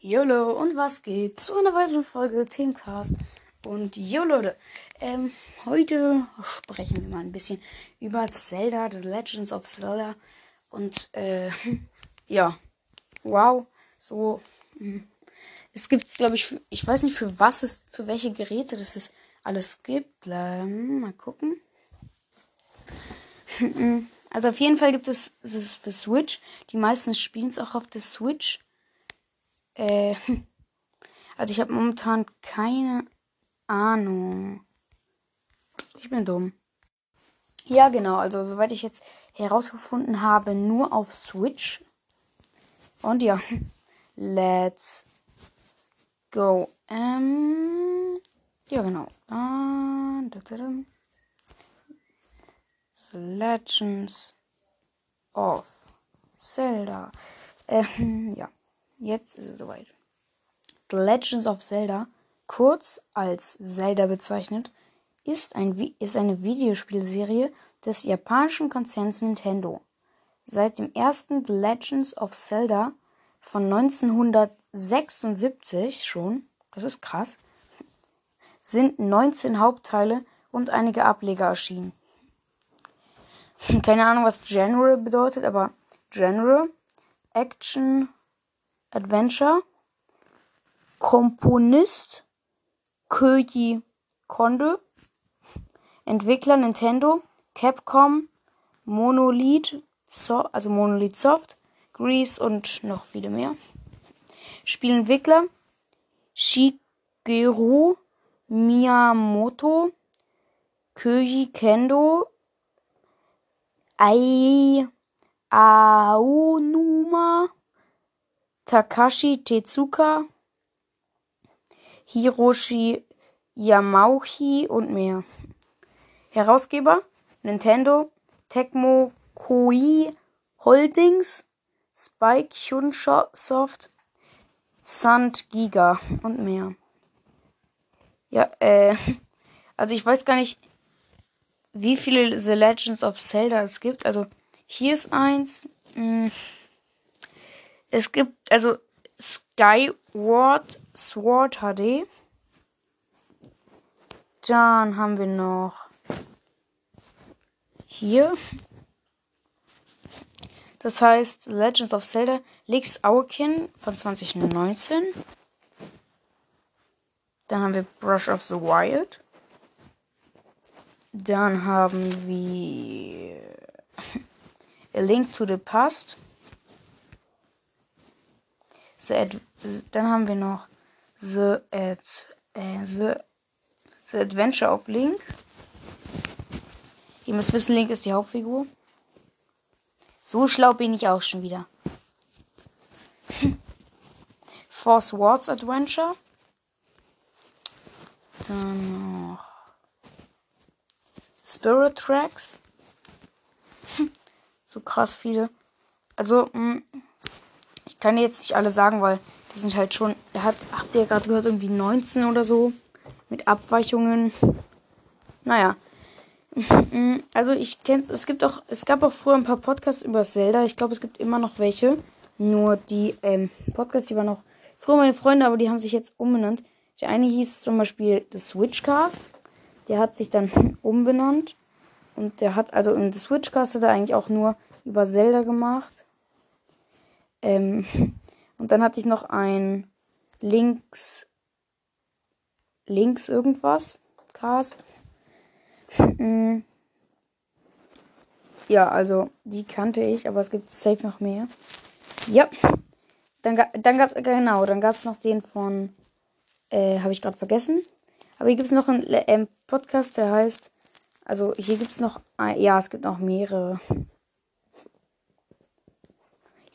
YOLO und was geht zu einer weiteren Folge Teamcast und YOLO. Ähm, heute sprechen wir mal ein bisschen über Zelda, The Legends of Zelda und äh, ja, wow, so, hm. es gibt glaube ich, ich weiß nicht für was es, für welche Geräte das es alles gibt, ähm, mal gucken. Also auf jeden Fall gibt es, es für Switch, die meisten spielen es auch auf der Switch äh, also ich habe momentan keine Ahnung. Ich bin dumm. Ja, genau. Also soweit ich jetzt herausgefunden habe, nur auf Switch. Und ja, let's go. Ähm, ja, genau. Und, Legends of Zelda. Ähm, ja. Jetzt ist es soweit. The Legends of Zelda, kurz als Zelda bezeichnet, ist, ein, ist eine Videospielserie des japanischen Konzerns Nintendo. Seit dem ersten The Legends of Zelda von 1976 schon, das ist krass, sind 19 Hauptteile und einige Ableger erschienen. Keine Ahnung, was General bedeutet, aber General, Action, Adventure, Komponist Koji Kondo, Entwickler Nintendo, Capcom, Monolith, so also Monolith Soft, Grease und noch viele mehr. Spielentwickler Shigeru Miyamoto, Koji Kendo, Ai Aonuma. Takashi Tezuka, Hiroshi Yamauchi und mehr. Herausgeber Nintendo, Tecmo Koei Holdings, Spike Chunsoft, Sand Giga und mehr. Ja, äh, also ich weiß gar nicht, wie viele The Legends of Zelda es gibt. Also hier ist eins. Mh, hm, es gibt also Skyward Sword HD. Dann haben wir noch hier. Das heißt Legends of Zelda Leaks Auerkin von 2019. Dann haben wir Brush of the Wild. Dann haben wir A Link to the Past. The Ad dann haben wir noch The, Ad äh, The, The Adventure of Link. Ihr müsst wissen, Link ist die Hauptfigur. So schlau bin ich auch schon wieder. Four Swords Adventure. Dann noch Spirit Tracks. so krass viele. Also, mh, mm, ich kann jetzt nicht alle sagen, weil die sind halt schon. Er hat, habt ihr ja gerade gehört, irgendwie 19 oder so. Mit Abweichungen. Naja. Also ich kenn's, es gibt auch, es gab auch früher ein paar Podcasts über Zelda. Ich glaube, es gibt immer noch welche. Nur die ähm, Podcasts, die waren noch früher meine Freunde, aber die haben sich jetzt umbenannt. Der eine hieß zum Beispiel The Switchcast. Der hat sich dann umbenannt. Und der hat, also in The Switchcast hat er eigentlich auch nur über Zelda gemacht. Ähm, und dann hatte ich noch ein links, links irgendwas, Cast. Mm. ja, also die kannte ich, aber es gibt safe noch mehr. Ja, dann, dann gab genau, dann gab es noch den von, äh, habe ich gerade vergessen. Aber hier gibt es noch einen äh, Podcast, der heißt, also hier gibt es noch, äh, ja, es gibt noch mehrere.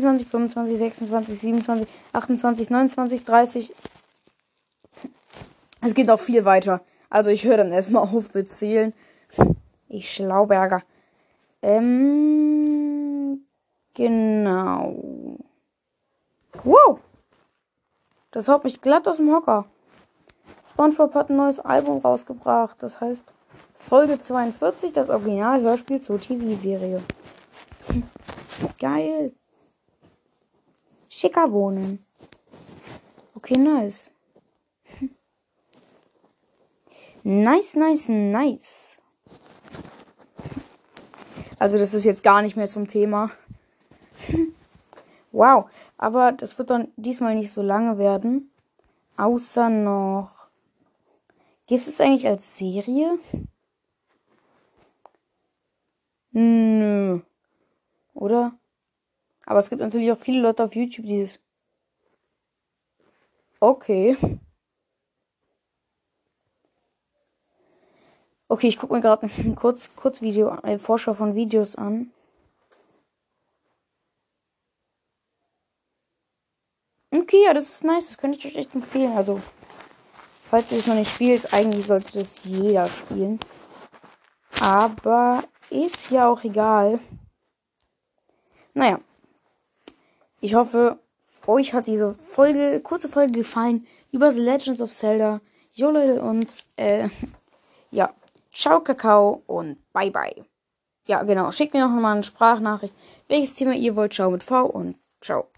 24, 25, 26, 27, 28, 29, 30. Es geht noch viel weiter. Also ich höre dann erstmal auf bezählen. Ich Schlauberger. Ähm, genau. Wow! Das haut mich glatt aus dem Hocker. SpongeBob hat ein neues Album rausgebracht. Das heißt Folge 42, das Original-Hörspiel zur TV-Serie. Hm. Geil schicker wohnen. Okay, nice. Nice, nice, nice. Also das ist jetzt gar nicht mehr zum Thema. wow, aber das wird dann diesmal nicht so lange werden. Außer noch. Gibt es eigentlich als Serie? Nö. Oder? Aber es gibt natürlich auch viele Leute auf YouTube, die es. Okay. Okay, ich gucke mir gerade ein kurz, kurz Video, ein Vorschau von Videos an. Okay, ja, das ist nice. Das könnte ich euch echt empfehlen. Also, falls ihr es noch nicht spielt, eigentlich sollte das jeder spielen. Aber ist ja auch egal. Naja, ich hoffe, euch hat diese Folge, kurze Folge gefallen über The Legends of Zelda. Jo Leute und äh, ja, ciao Kakao und bye bye. Ja, genau, schickt mir noch mal eine Sprachnachricht, welches Thema ihr wollt, ciao mit V und ciao.